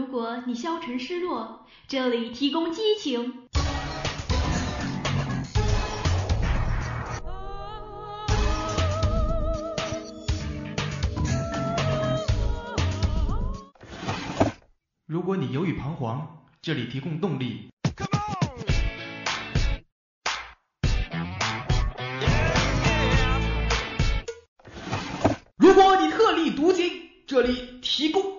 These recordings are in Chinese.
如果你消沉失落，这里提供激情。如果你犹豫彷徨，这里提供动力。如果你特立独行，这里提供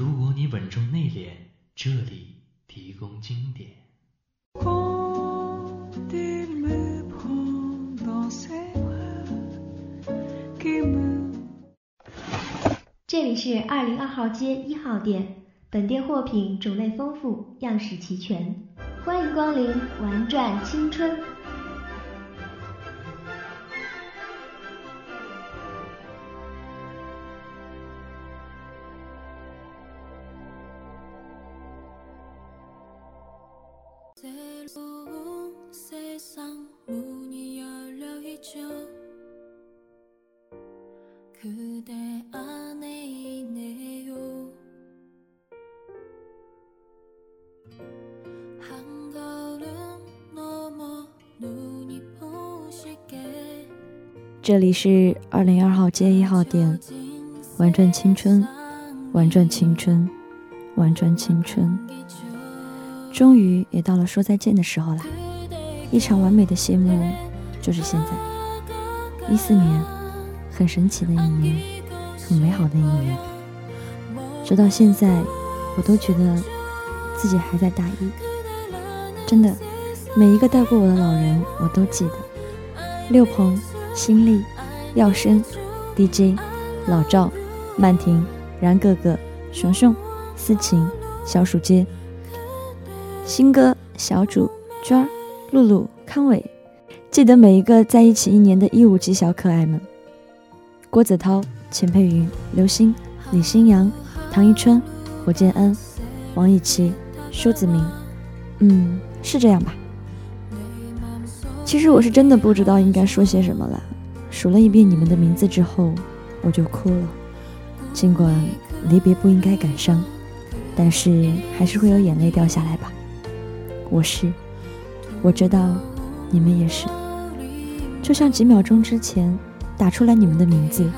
如果你稳重内敛，这里提供经典。这里是二零二号街一号店。本店货品种类丰富，样式齐全，欢迎光临玩转青春。这里是二零二号街一号店，玩转青春，玩转青春，玩转青春。终于也到了说再见的时候啦！一场完美的谢幕，就是现在。一四年，很神奇的一年，很美好的一年。直到现在，我都觉得自己还在大一。真的，每一个带过我的老人，我都记得。六鹏。新力、耀生、DJ、老赵、曼婷、然哥哥、熊熊、思晴、小鼠街、新哥、小主、娟儿、露露、康伟，记得每一个在一起一年的一五级小可爱们：郭子韬、钱佩云、刘星、李新阳、唐一春、火箭恩、王以琪、舒子明。嗯，是这样吧？其实我是真的不知道应该说些什么了。数了一遍你们的名字之后，我就哭了。尽管离别不应该感伤，但是还是会有眼泪掉下来吧。我是，我知道你们也是。就像几秒钟之前打出来你们的名字，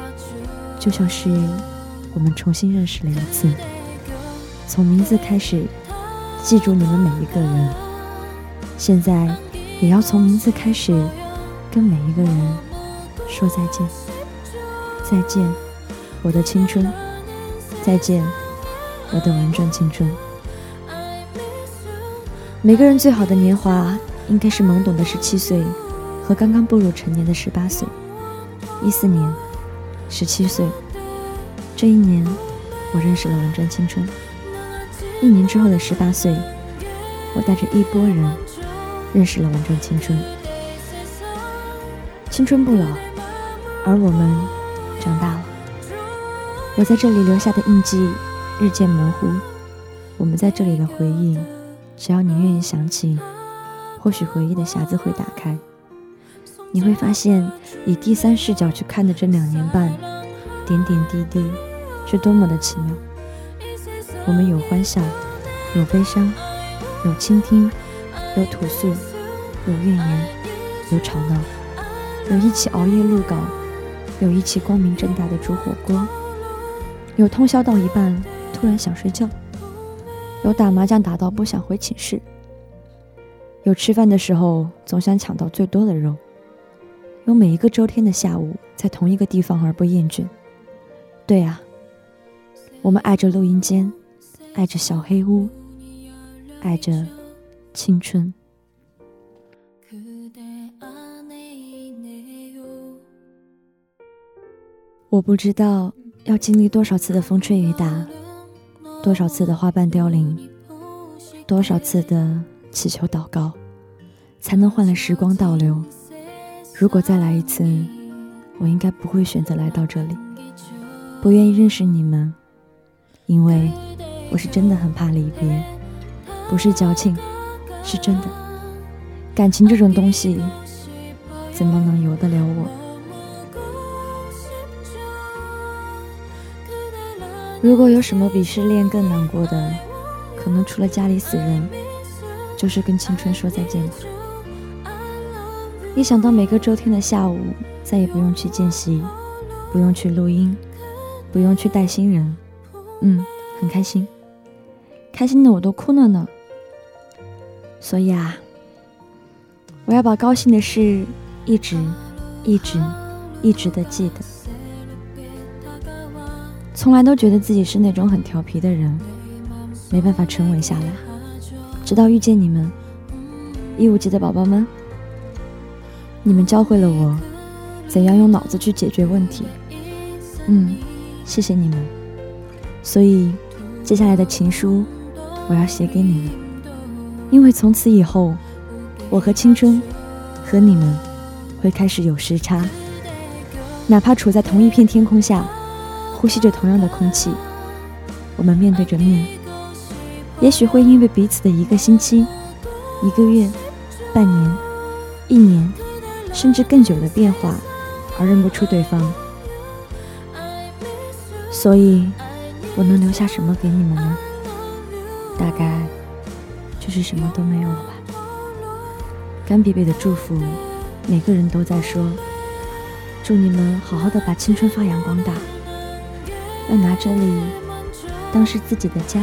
就像是我们重新认识了一次。从名字开始，记住你们每一个人。现在。也要从名字开始，跟每一个人说再见。再见，我的青春。再见，我的玩转青春。每个人最好的年华，应该是懵懂的十七岁和刚刚步入成年的十八岁。一四年，十七岁，这一年，我认识了玩转青春。一年之后的十八岁，我带着一波人。认识了玩转青春，青春不老，而我们长大了。我在这里留下的印记日渐模糊，我们在这里的回忆，只要你愿意想起，或许回忆的匣子会打开，你会发现，以第三视角去看的这两年半，点点滴滴是多么的奇妙。我们有欢笑，有悲伤，有倾听。有吐诉，有怨言，有吵闹，有一起熬夜录稿，有一起光明正大的煮火锅，有通宵到一半突然想睡觉，有打麻将打到不想回寝室，有吃饭的时候总想抢到最多的肉，有每一个周天的下午在同一个地方而不厌倦。对啊，我们爱着录音间，爱着小黑屋，爱着。青春，我不知道要经历多少次的风吹雨打，多少次的花瓣凋零，多少次的祈求祷告，才能换来时光倒流。如果再来一次，我应该不会选择来到这里，不愿意认识你们，因为我是真的很怕离别，不是矫情。是真的，感情这种东西，怎么能由得了我？如果有什么比失恋更难过的，可能除了家里死人，就是跟青春说再见吧。一想到每个周天的下午再也不用去见习，不用去录音，不用去带新人，嗯，很开心，开心的我都哭了呢。所以啊，我要把高兴的事一直、一直、一直的记得。从来都觉得自己是那种很调皮的人，没办法沉稳下来，直到遇见你们，一五级的宝宝们。你们教会了我怎样用脑子去解决问题，嗯，谢谢你们。所以，接下来的情书我要写给你们，因为从此以后，我和青春和你们会开始有时差，哪怕处在同一片天空下，呼吸着同样的空气，我们面对着面，也许会因为彼此的一个星期、一个月、半年、一年。甚至更久的变化，而认不出对方。所以，我能留下什么给你们呢？大概就是什么都没有了吧。干瘪瘪的祝福，每个人都在说，祝你们好好的把青春发扬光大，要拿这里当是自己的家。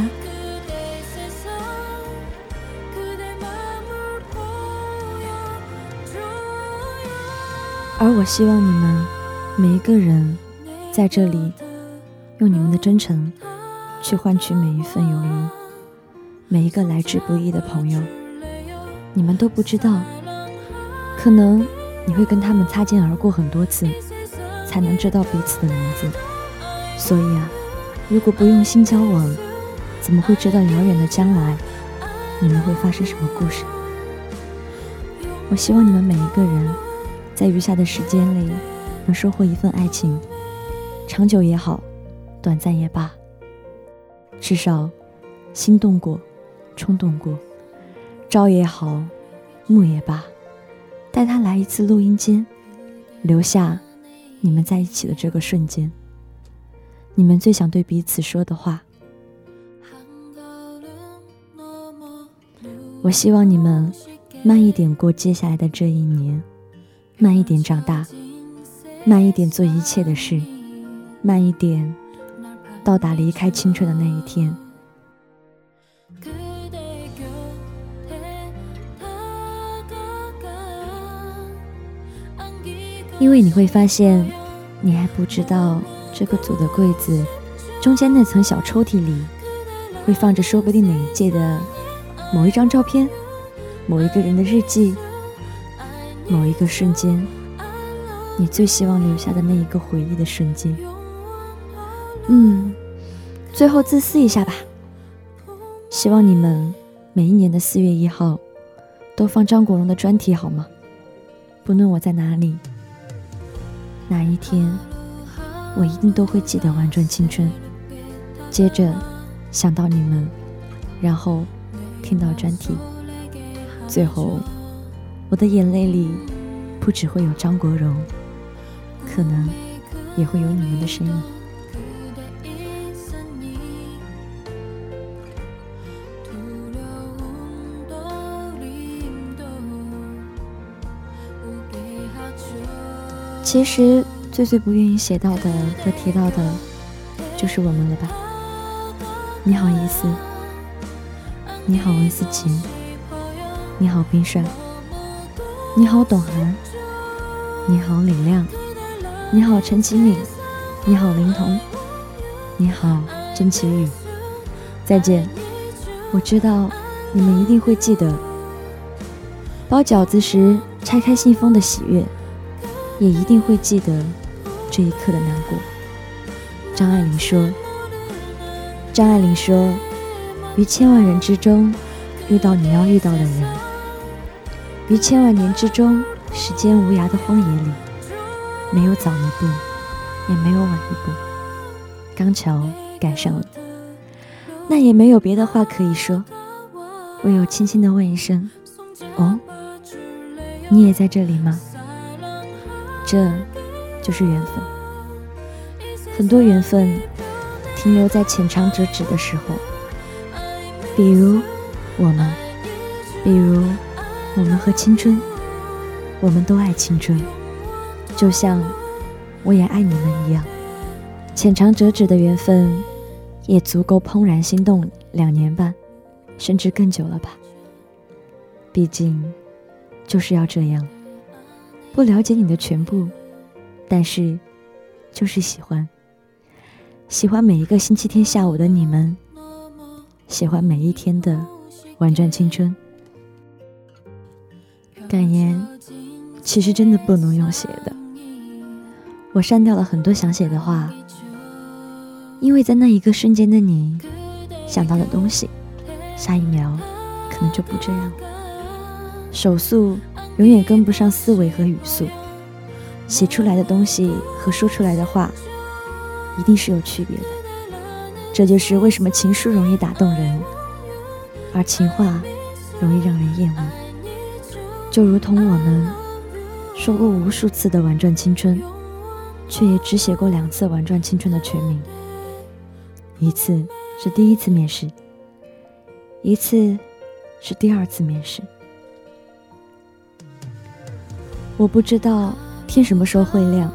而我希望你们每一个人在这里，用你们的真诚去换取每一份友谊，每一个来之不易的朋友。你们都不知道，可能你会跟他们擦肩而过很多次，才能知道彼此的名字。所以啊，如果不用心交往，怎么会知道遥远的将来你们会发生什么故事？我希望你们每一个人。在余下的时间里，能收获一份爱情，长久也好，短暂也罢，至少心动过，冲动过，朝也好，暮也罢，带他来一次录音间，留下你们在一起的这个瞬间，你们最想对彼此说的话。我希望你们慢一点过接下来的这一年。慢一点长大，慢一点做一切的事，慢一点到达离开青春的那一天。因为你会发现，你还不知道这个组的柜子中间那层小抽屉里，会放着说不定哪一届的某一张照片，某一个人的日记。某一个瞬间，你最希望留下的那一个回忆的瞬间。嗯，最后自私一下吧，希望你们每一年的四月一号都放张国荣的专题，好吗？不论我在哪里，哪一天，我一定都会记得玩转青春。接着想到你们，然后听到专题，最后。我的眼泪里，不只会有张国荣，可能也会有你们的身影。其实最最不愿意写到的和提到的，就是我们了吧？你好，伊思；你好，文思琪；你好，冰帅。你好，董涵。你好，李亮。你好，陈启敏。你好，林彤。你好，甄奇宇。再见。我知道你们一定会记得包饺子时拆开信封的喜悦，也一定会记得这一刻的难过。张爱玲说：“张爱玲说，于千万人之中遇到你要遇到的人。”于千万年之中，时间无涯的荒野里，没有早一步，也没有晚一步，刚巧赶上了。那也没有别的话可以说，唯有轻轻的问一声：“哦，你也在这里吗？这就是缘分。很多缘分停留在浅尝辄止的时候，比如我们，比如我们和青春，我们都爱青春，就像我也爱你们一样。浅尝辄止的缘分，也足够怦然心动两年半，甚至更久了吧。毕竟，就是要这样。不了解你的全部，但是，就是喜欢。喜欢每一个星期天下午的你们，喜欢每一天的玩转青春。感言，其实真的不能用写的。我删掉了很多想写的话，因为在那一个瞬间的你，想到的东西，下一秒可能就不这样了。手速永远跟不上思维和语速，写出来的东西和说出来的话，一定是有区别的。这就是为什么情书容易打动人，而情话容易让人厌恶。就如同我们说过无数次的“玩转青春”，却也只写过两次“玩转青春”的全名。一次是第一次面试，一次是第二次面试。我不知道天什么时候会亮，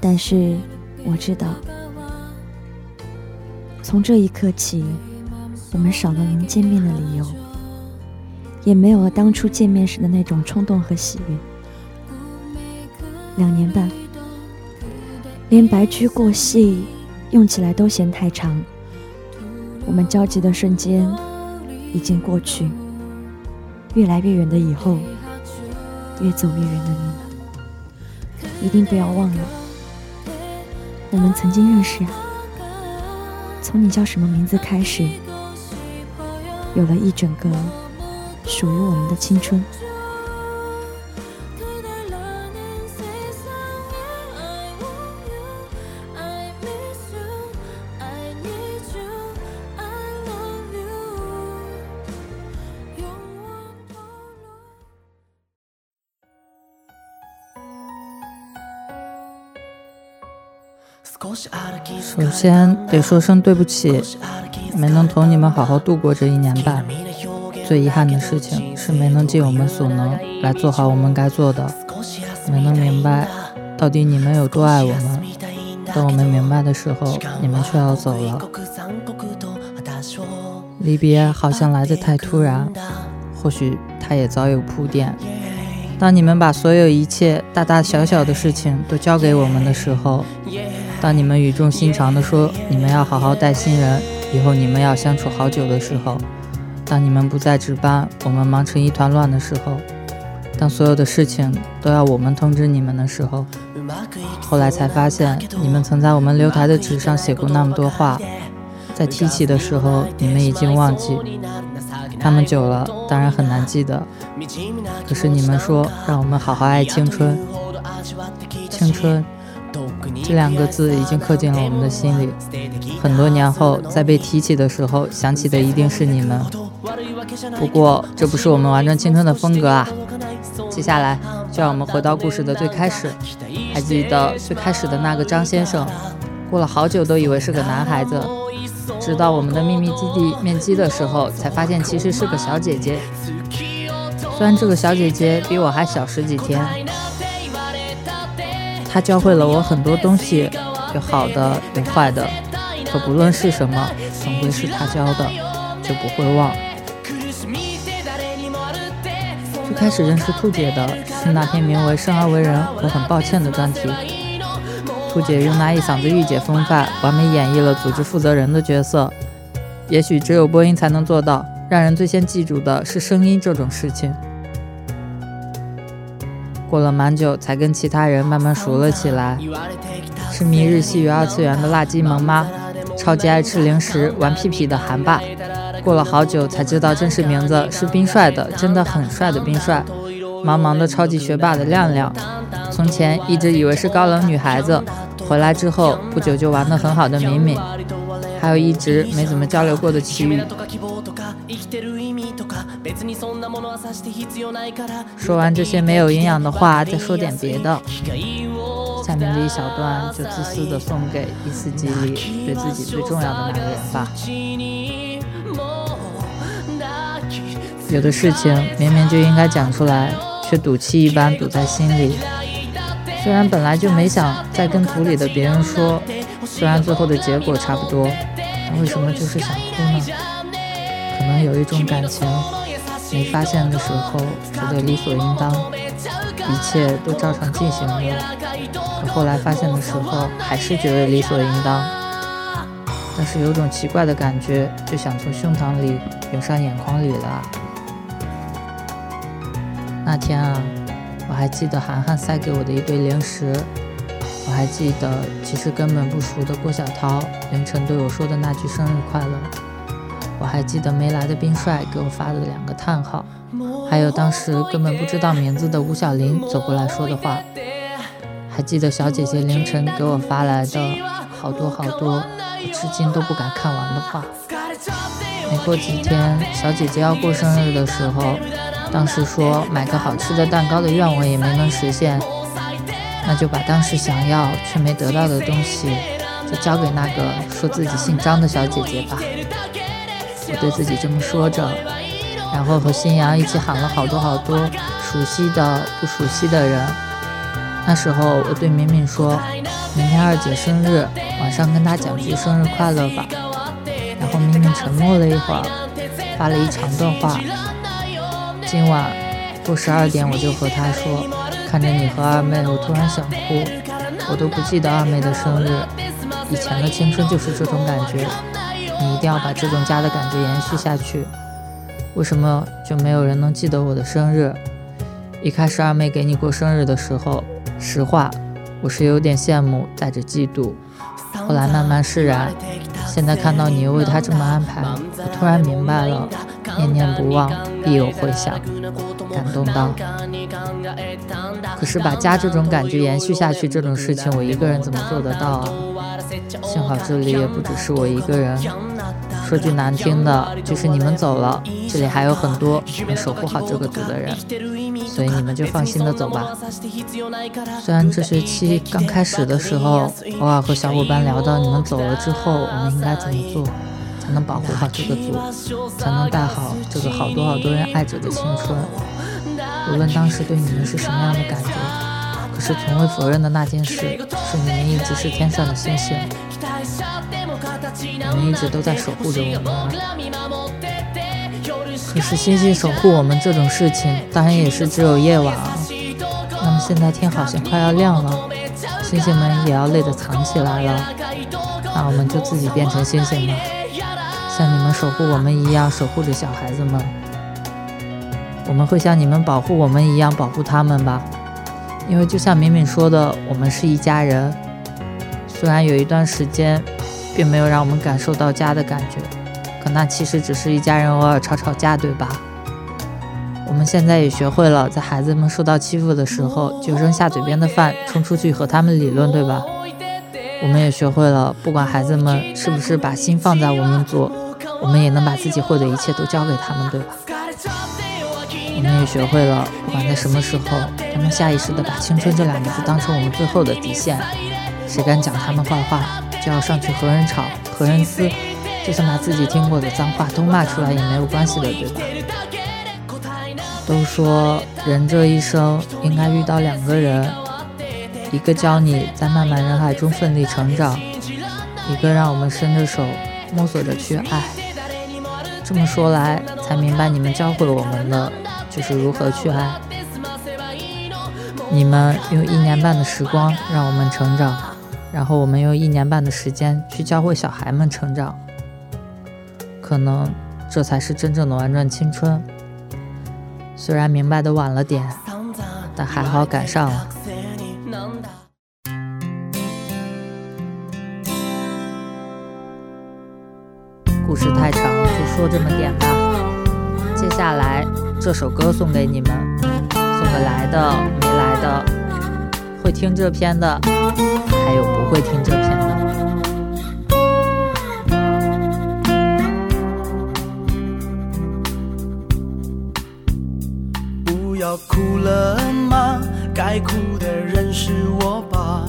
但是我知道，从这一刻起，我们少了能见面的理由，也没有了当初见面时的那种冲动和喜悦。两年半，连白驹过隙用起来都嫌太长。我们交集的瞬间已经过去，越来越远的以后。越走越远的你们，一定不要忘了，我们曾经认识啊。从你叫什么名字开始，有了一整个属于我们的青春。首先得说声对不起，没能同你们好好度过这一年半。最遗憾的事情是没能尽我们所能来做好我们该做的，没能明白到底你们有多爱我们。等我们明白的时候，你们却要走了。离别好像来得太突然，或许它也早有铺垫。当你们把所有一切大大小小的事情都交给我们的时候。当你们语重心长地说你们要好好带新人，以后你们要相处好久的时候，当你们不再值班，我们忙成一团乱的时候，当所有的事情都要我们通知你们的时候，后来才发现你们曾在我们留台的纸上写过那么多话，在提起的时候你们已经忘记，他们久了当然很难记得，可是你们说让我们好好爱青春，青春。这两个字已经刻进了我们的心里，很多年后在被提起的时候，想起的一定是你们。不过这不是我们玩转青春的风格啊！接下来就让我们回到故事的最开始。还记得最开始的那个张先生，过了好久都以为是个男孩子，直到我们的秘密基地面基的时候，才发现其实是个小姐姐。虽然这个小姐姐比我还小十几天。他教会了我很多东西，有好的，有坏的，可不论是什么，总归是他教的，就不会忘。最开始认识兔姐的是那篇名为《生而为人，我很抱歉》的专题。兔姐用那一嗓子御姐风范，完美演绎了组织负责人的角色。也许只有播音才能做到，让人最先记住的是声音这种事情。过了蛮久，才跟其他人慢慢熟了起来。痴迷日系与二次元的辣鸡萌妈，超级爱吃零食、玩屁屁的韩爸。过了好久，才知道真实名字是冰帅的，真的很帅的冰帅。茫茫的超级学霸的亮亮，从前一直以为是高冷女孩子，回来之后不久就玩得很好的敏敏。还有一直没怎么交流过的奇遇。说完这些没有营养的话，再说点别的。下面这一小段就自私的送给一次机里对自己最重要的那个人吧。有的事情明明就应该讲出来，却赌气一般堵在心里。虽然本来就没想再跟土里的别人说，虽然最后的结果差不多，但为什么就是想哭呢？可能有一种感情，没发现的时候觉得理所应当，一切都照常进行了，可后来发现的时候还是觉得理所应当。但是有种奇怪的感觉，就想从胸膛里涌上眼眶里了。那天啊。我还记得涵涵塞给我的一堆零食，我还记得其实根本不熟的郭小涛凌晨对我说的那句生日快乐，我还记得没来的冰帅给我发的两个叹号，还有当时根本不知道名字的吴小林走过来说的话，还记得小姐姐凌晨给我发来的好多好多我至今都不敢看完的话。没过几天，小姐姐要过生日的时候。当时说买个好吃的蛋糕的愿望也没能实现，那就把当时想要却没得到的东西，就交给那个说自己姓张的小姐姐吧。我对自己这么说着，然后和新阳一起喊了好多好多熟悉的、不熟悉的人。那时候我对敏敏说，明天二姐生日，晚上跟她讲句生日快乐吧。然后敏敏沉默了一会儿，发了一长段话。今晚过十二点，我就和她说，看着你和二妹，我突然想哭。我都不记得二妹的生日，以前的青春就是这种感觉。你一定要把这种家的感觉延续下去。为什么就没有人能记得我的生日？一开始二妹给你过生日的时候，实话，我是有点羡慕，带着嫉妒。后来慢慢释然，现在看到你又为她这么安排，我突然明白了。念念不忘，必有回响。感动到。可是把家这种感觉延续下去这种事情，我一个人怎么做得到啊？幸好这里也不只是我一个人。说句难听的，就是你们走了，这里还有很多能守护好这个组的人，所以你们就放心的走吧。虽然这学期刚开始的时候，偶尔和小伙伴聊到你们走了之后，我们应该怎么做。才能保护好这个组，才能带好这个好多好多人爱着的青春。无论当时对你们是什么样的感觉，是从未否认的那件事，是你们一直是天上的星星，你们一直都在守护着我们。可是星星守护我们这种事情，当然也是只有夜晚啊。那么现在天好像快要亮了，星星们也要累得藏起来了，那我们就自己变成星星吧。像你们守护我们一样守护着小孩子们，我们会像你们保护我们一样保护他们吧。因为就像敏敏说的，我们是一家人。虽然有一段时间，并没有让我们感受到家的感觉，可那其实只是一家人偶尔吵吵架，对吧？我们现在也学会了，在孩子们受到欺负的时候，就扔下嘴边的饭，冲出去和他们理论，对吧？我们也学会了，不管孩子们是不是把心放在我们组。我们也能把自己会的一切都交给他们，对吧？我们也学会了，不管在什么时候，都能下意识的把“青春”这两个字当成我们最后的底线。谁敢讲他们坏话，就要上去和人吵、和人撕，就算把自己听过的脏话都骂出来也没有关系的，对吧？都说人这一生应该遇到两个人，一个教你在漫漫人海中奋力成长，一个让我们伸着手摸索着去爱。这么说来，才明白你们教会我们的就是如何去爱。你们用一年半的时光让我们成长，然后我们用一年半的时间去教会小孩们成长。可能这才是真正的玩转青春。虽然明白的晚了点，但还好赶上了。故事太长，就说这么点吧。接下来这首歌送给你们，送给来的、没来的，会听这篇的，还有不会听这篇的。不要哭了吗？该哭的人是我吧？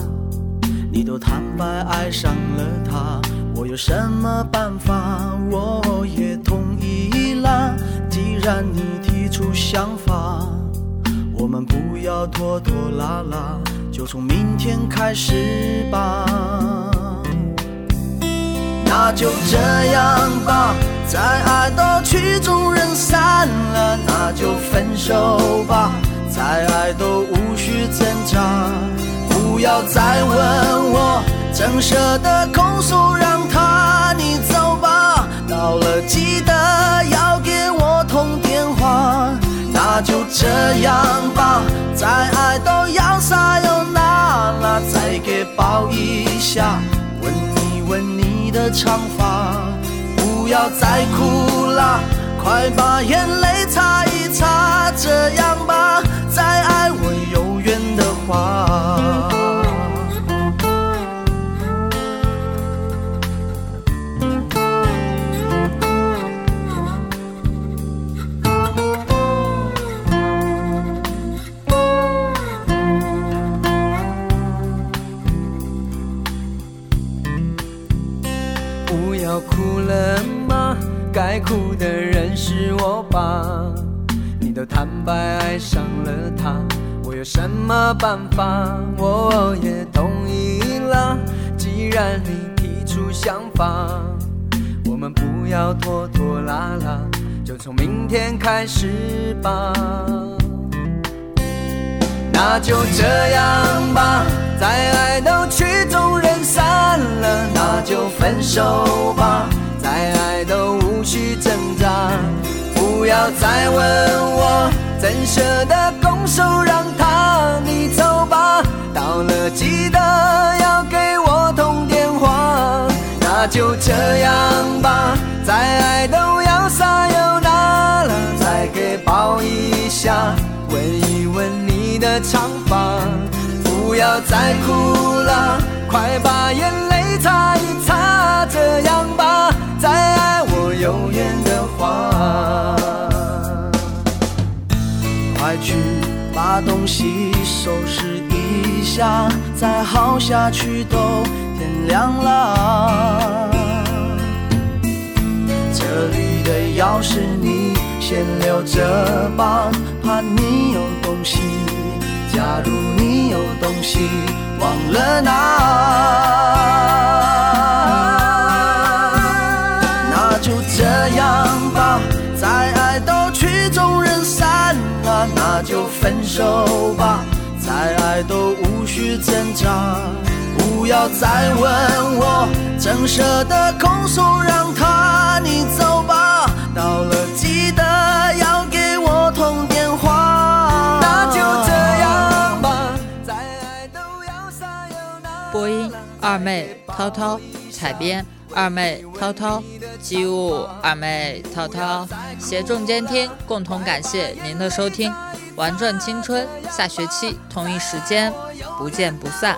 你都坦白爱上了他，我有什么办法？我也同意啦。既然你。出想法，我们不要拖拖拉拉，就从明天开始吧。那就这样吧，再爱到曲终人散了，那就分手吧，再爱都无需挣扎。不要再问我，怎舍得控诉，让他你走吧。到了记得要给我那就这样吧，再爱都要撒有那拉，再给抱一下，吻一吻你。的长发，不要再哭啦，快把眼泪擦一擦。这样吧，再爱我有分手吧。再爱都无需挣扎，不要再问我，怎舍得拱手让他？你走吧，到了记得要给我通电话。那就这样吧，再爱都要撒又那拉，再给抱一下，吻一吻你的长发。不要再哭了，快把眼泪擦一擦。这样吧。再爱我有缘的话，快去把东西收拾一下，再耗下去都天亮了。这里的钥匙你先留着吧，怕你有东西。假如你有东西忘了那，那就。这样吧，再爱都曲终人散了，那就分手吧。再爱都无需挣扎，不要再问我，怎舍得空手，让他你走吧。到了记得播音二妹涛涛，采编二妹涛涛。机务二妹涛涛协众监听，共同感谢您的收听，玩转青春，下学期同一时间不见不散。